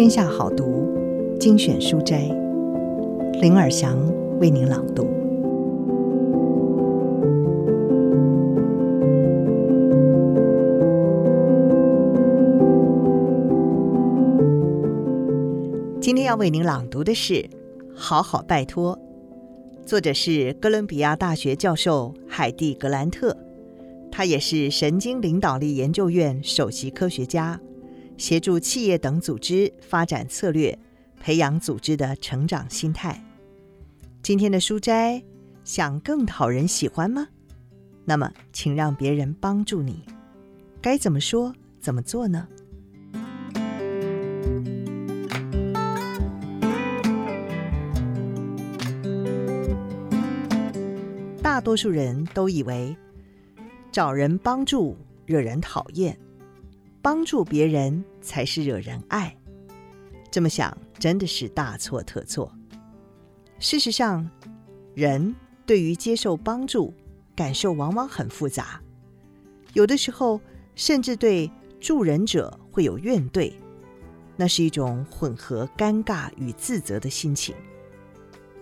天下好读精选书斋，林尔祥为您朗读。今天要为您朗读的是《好好拜托》，作者是哥伦比亚大学教授海蒂·格兰特，他也是神经领导力研究院首席科学家。协助企业等组织发展策略，培养组织的成长心态。今天的书斋，想更讨人喜欢吗？那么，请让别人帮助你。该怎么说，怎么做呢？大多数人都以为找人帮助惹人讨厌。帮助别人才是惹人爱，这么想真的是大错特错。事实上，人对于接受帮助感受往往很复杂，有的时候甚至对助人者会有怨怼，那是一种混合尴尬与自责的心情。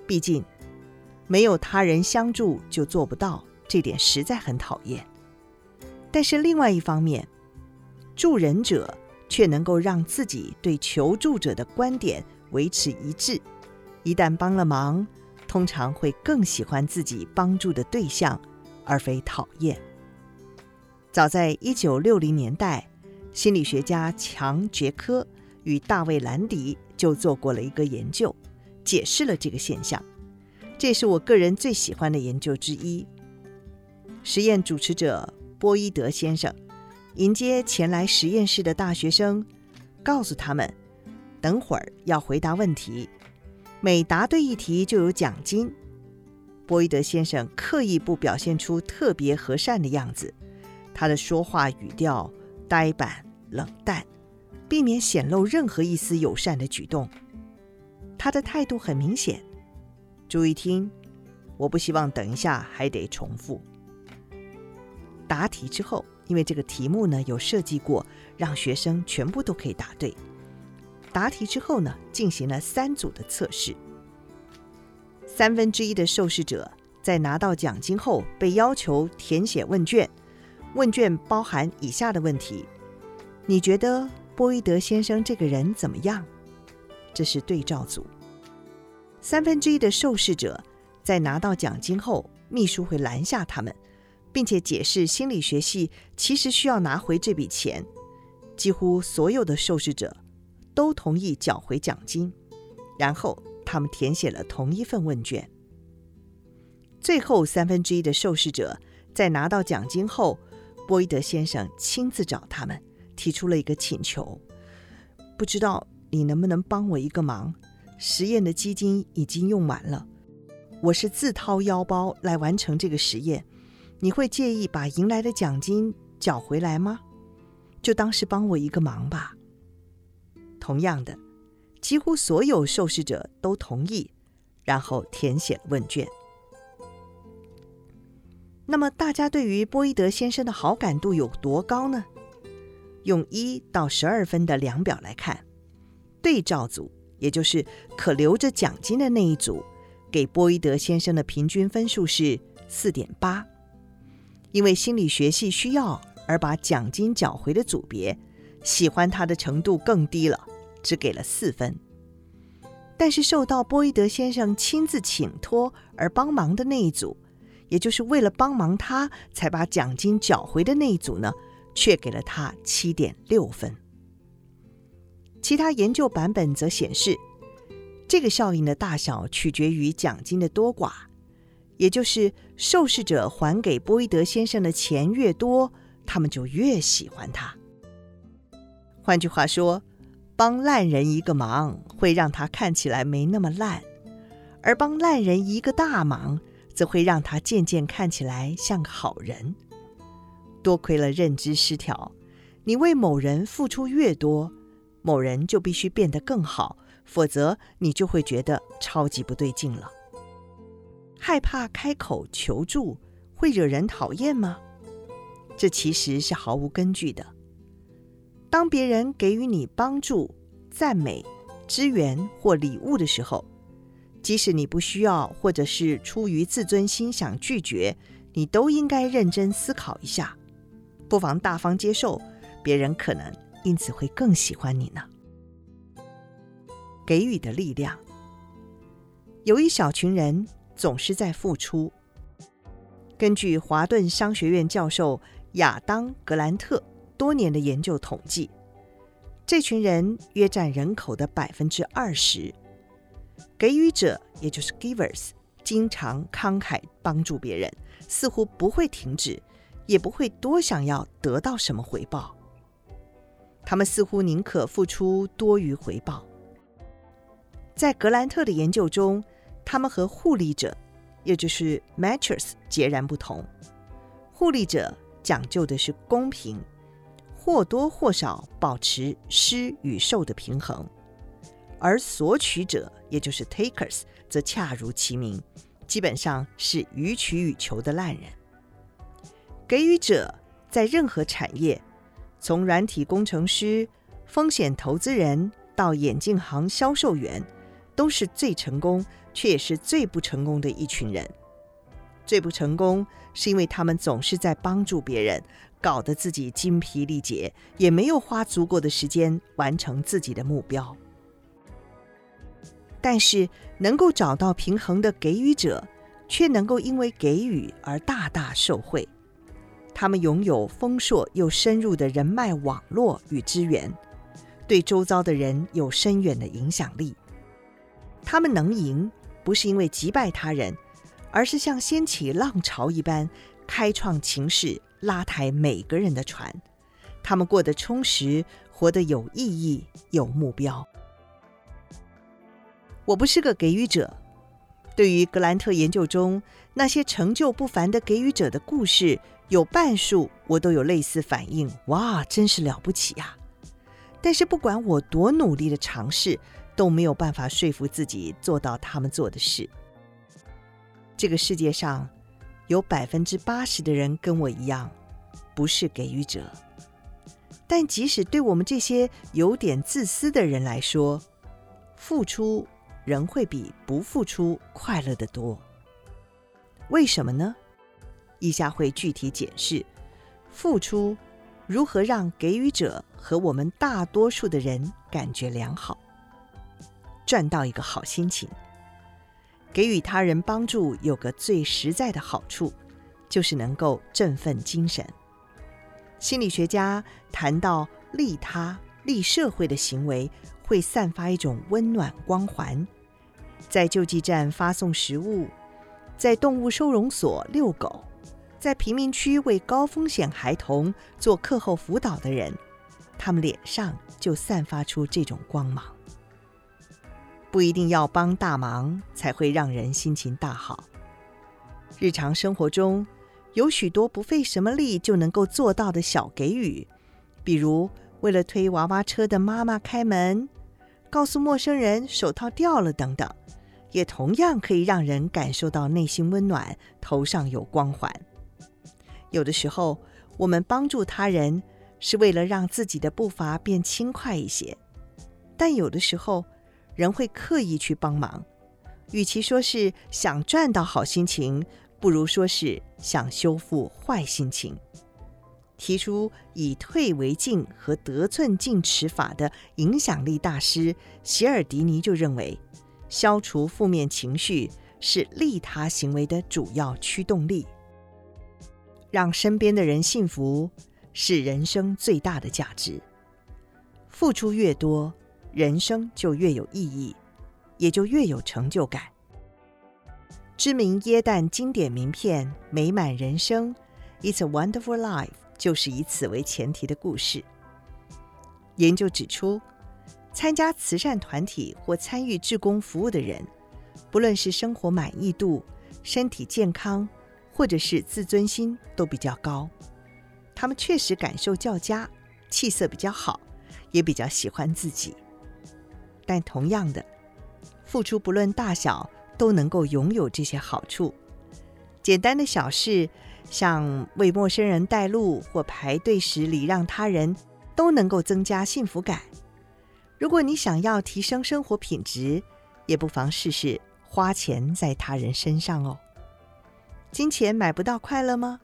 毕竟，没有他人相助就做不到，这点实在很讨厌。但是另外一方面，助人者却能够让自己对求助者的观点维持一致，一旦帮了忙，通常会更喜欢自己帮助的对象，而非讨厌。早在一九六零年代，心理学家强·杰科与大卫·兰迪就做过了一个研究，解释了这个现象。这是我个人最喜欢的研究之一。实验主持者波伊德先生。迎接前来实验室的大学生，告诉他们，等会儿要回答问题，每答对一题就有奖金。波伊德先生刻意不表现出特别和善的样子，他的说话语调呆板冷淡，避免显露任何一丝友善的举动。他的态度很明显：注意听，我不希望等一下还得重复。答题之后。因为这个题目呢，有设计过，让学生全部都可以答对。答题之后呢，进行了三组的测试。三分之一的受试者在拿到奖金后，被要求填写问卷。问卷包含以下的问题：你觉得波伊德先生这个人怎么样？这是对照组。三分之一的受试者在拿到奖金后，秘书会拦下他们。并且解释心理学系其实需要拿回这笔钱，几乎所有的受试者都同意缴回奖金，然后他们填写了同一份问卷。最后三分之一的受试者在拿到奖金后，波伊德先生亲自找他们，提出了一个请求：不知道你能不能帮我一个忙？实验的基金已经用完了，我是自掏腰包来完成这个实验。你会介意把赢来的奖金缴回来吗？就当是帮我一个忙吧。同样的，几乎所有受试者都同意，然后填写问卷。那么，大家对于波伊德先生的好感度有多高呢？用一到十二分的量表来看，对照组，也就是可留着奖金的那一组，给波伊德先生的平均分数是四点八。因为心理学系需要而把奖金缴回的组别，喜欢他的程度更低了，只给了四分。但是受到波伊德先生亲自请托而帮忙的那一组，也就是为了帮忙他才把奖金缴回的那一组呢，却给了他七点六分。其他研究版本则显示，这个效应的大小取决于奖金的多寡。也就是受试者还给波伊德先生的钱越多，他们就越喜欢他。换句话说，帮烂人一个忙会让他看起来没那么烂，而帮烂人一个大忙，则会让他渐渐看起来像个好人。多亏了认知失调，你为某人付出越多，某人就必须变得更好，否则你就会觉得超级不对劲了。害怕开口求助会惹人讨厌吗？这其实是毫无根据的。当别人给予你帮助、赞美、支援或礼物的时候，即使你不需要，或者是出于自尊心想拒绝，你都应该认真思考一下，不妨大方接受，别人可能因此会更喜欢你呢。给予的力量，有一小群人总是在付出。根据华顿商学院教授亚当·格兰特多年的研究统计，这群人约占人口的百分之二十。给予者，也就是 givers，经常慷慨帮助别人，似乎不会停止，也不会多想要得到什么回报。他们似乎宁可付出多于回报。在格兰特的研究中，他们和护理者，也就是 matchers 截然不同。护理者讲究的是公平，或多或少保持施与受的平衡。而索取者，也就是 takers，则恰如其名，基本上是予取予求的烂人。给予者在任何产业，从软体工程师、风险投资人到眼镜行销售员，都是最成功，却也是最不成功的一群人。最不成功，是因为他们总是在帮助别人，搞得自己精疲力竭，也没有花足够的时间完成自己的目标。但是，能够找到平衡的给予者，却能够因为给予而大大受惠。他们拥有丰硕又深入的人脉网络与资源，对周遭的人有深远的影响力。他们能赢，不是因为击败他人，而是像掀起浪潮一般，开创情势，拉抬每个人的船。他们过得充实，活得有意义，有目标。我不是个给予者。对于格兰特研究中那些成就不凡的给予者的故事，有半数我都有类似反应。哇，真是了不起呀！但是不管我多努力的尝试，都没有办法说服自己做到他们做的事。这个世界上有百分之八十的人跟我一样，不是给予者。但即使对我们这些有点自私的人来说，付出。仍会比不付出快乐得多。为什么呢？以下会具体解释付出如何让给予者和我们大多数的人感觉良好，赚到一个好心情。给予他人帮助有个最实在的好处，就是能够振奋精神。心理学家谈到利他、利社会的行为，会散发一种温暖光环。在救济站发送食物，在动物收容所遛狗，在贫民区为高风险孩童做课后辅导的人，他们脸上就散发出这种光芒。不一定要帮大忙才会让人心情大好。日常生活中有许多不费什么力就能够做到的小给予，比如为了推娃娃车的妈妈开门，告诉陌生人手套掉了等等。也同样可以让人感受到内心温暖，头上有光环。有的时候，我们帮助他人是为了让自己的步伐变轻快一些，但有的时候，人会刻意去帮忙。与其说是想赚到好心情，不如说是想修复坏心情。提出以退为进和得寸进尺法的影响力大师席尔迪尼就认为。消除负面情绪是利他行为的主要驱动力。让身边的人幸福是人生最大的价值。付出越多，人生就越有意义，也就越有成就感。知名耶诞经典名片《美满人生》（It's a Wonderful Life） 就是以此为前提的故事。研究指出，参加慈善团体或参与志工服务的人，不论是生活满意度、身体健康，或者是自尊心都比较高。他们确实感受较佳，气色比较好，也比较喜欢自己。但同样的，付出不论大小，都能够拥有这些好处。简单的小事，像为陌生人带路或排队时礼让他人，都能够增加幸福感。如果你想要提升生活品质，也不妨试试花钱在他人身上哦。金钱买不到快乐吗？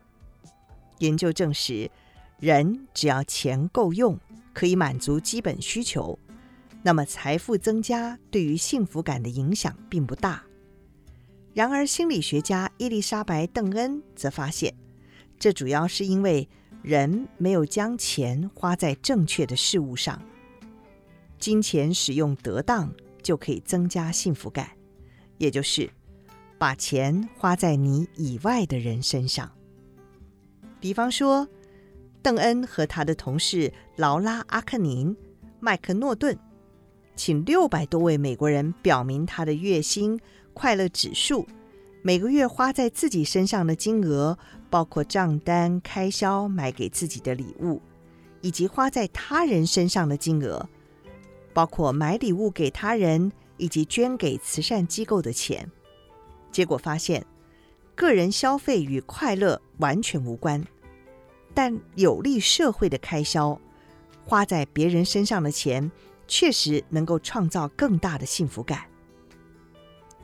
研究证实，人只要钱够用，可以满足基本需求，那么财富增加对于幸福感的影响并不大。然而，心理学家伊丽莎白·邓恩则发现，这主要是因为人没有将钱花在正确的事物上。金钱使用得当，就可以增加幸福感，也就是把钱花在你以外的人身上。比方说，邓恩和他的同事劳拉·阿克宁、麦克诺顿，请六百多位美国人表明他的月薪快乐指数，每个月花在自己身上的金额，包括账单、开销、买给自己的礼物，以及花在他人身上的金额，包括买礼物给他人以及捐给慈善机构的钱。结果发现，个人消费与快乐完全无关。但有利社会的开销，花在别人身上的钱，确实能够创造更大的幸福感。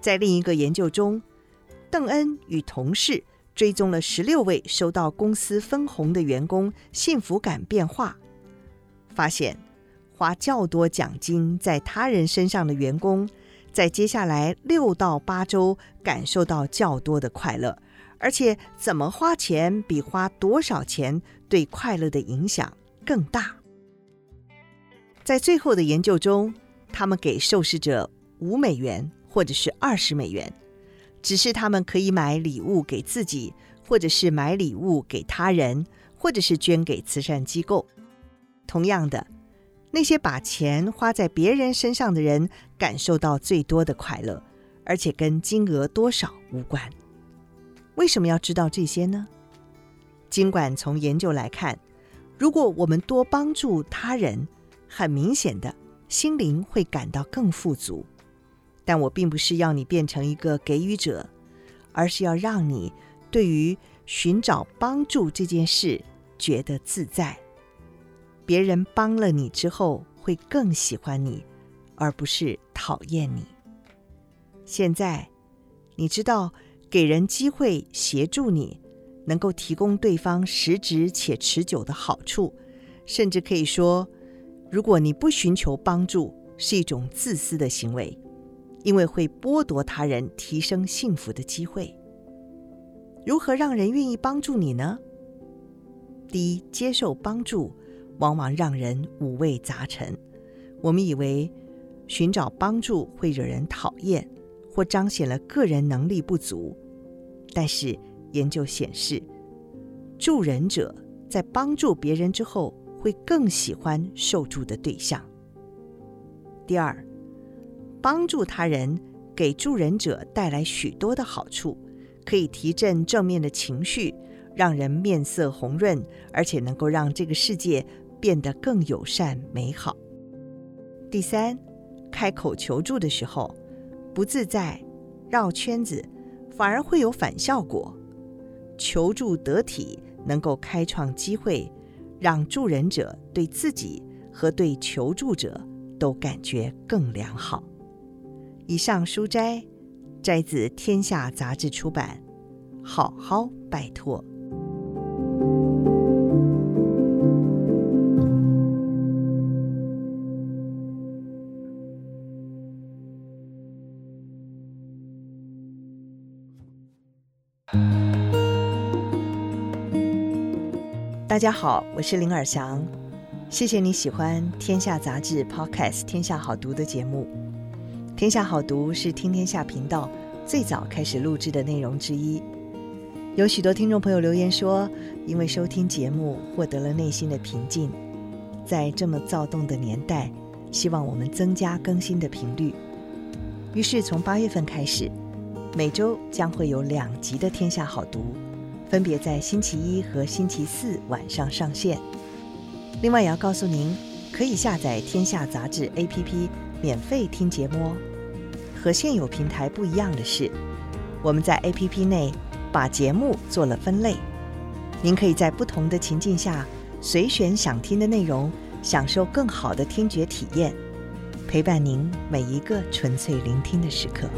在另一个研究中，邓恩与同事追踪了十六位收到公司分红的员工幸福感变化，发现花较多奖金在他人身上的员工，在接下来六到八周感受到较多的快乐。而且，怎么花钱比花多少钱对快乐的影响更大。在最后的研究中，他们给受试者五美元或者是二十美元，只是他们可以买礼物给自己，或者是买礼物给他人，或者是捐给慈善机构。同样的，那些把钱花在别人身上的人，感受到最多的快乐，而且跟金额多少无关。为什么要知道这些呢？尽管从研究来看，如果我们多帮助他人，很明显的心灵会感到更富足。但我并不是要你变成一个给予者，而是要让你对于寻找帮助这件事觉得自在。别人帮了你之后，会更喜欢你，而不是讨厌你。现在，你知道。给人机会协助你，能够提供对方实质且持久的好处，甚至可以说，如果你不寻求帮助，是一种自私的行为，因为会剥夺他人提升幸福的机会。如何让人愿意帮助你呢？第一，接受帮助往往让人五味杂陈。我们以为寻找帮助会惹人讨厌。或彰显了个人能力不足，但是研究显示，助人者在帮助别人之后，会更喜欢受助的对象。第二，帮助他人给助人者带来许多的好处，可以提振正面的情绪，让人面色红润，而且能够让这个世界变得更友善美好。第三，开口求助的时候。不自在，绕圈子，反而会有反效果。求助得体，能够开创机会，让助人者对自己和对求助者都感觉更良好。以上书摘摘自《天下杂志》出版，《好好拜托》。大家好，我是林尔祥，谢谢你喜欢《天下杂志》Podcast《天下好读》的节目。《天下好读》是听天下频道最早开始录制的内容之一。有许多听众朋友留言说，因为收听节目获得了内心的平静。在这么躁动的年代，希望我们增加更新的频率。于是从八月份开始，每周将会有两集的《天下好读》。分别在星期一和星期四晚上上线。另外，也要告诉您，可以下载《天下杂志》APP 免费听节目。和现有平台不一样的是，我们在 APP 内把节目做了分类，您可以在不同的情境下随选想听的内容，享受更好的听觉体验。陪伴您每一个纯粹聆听的时刻。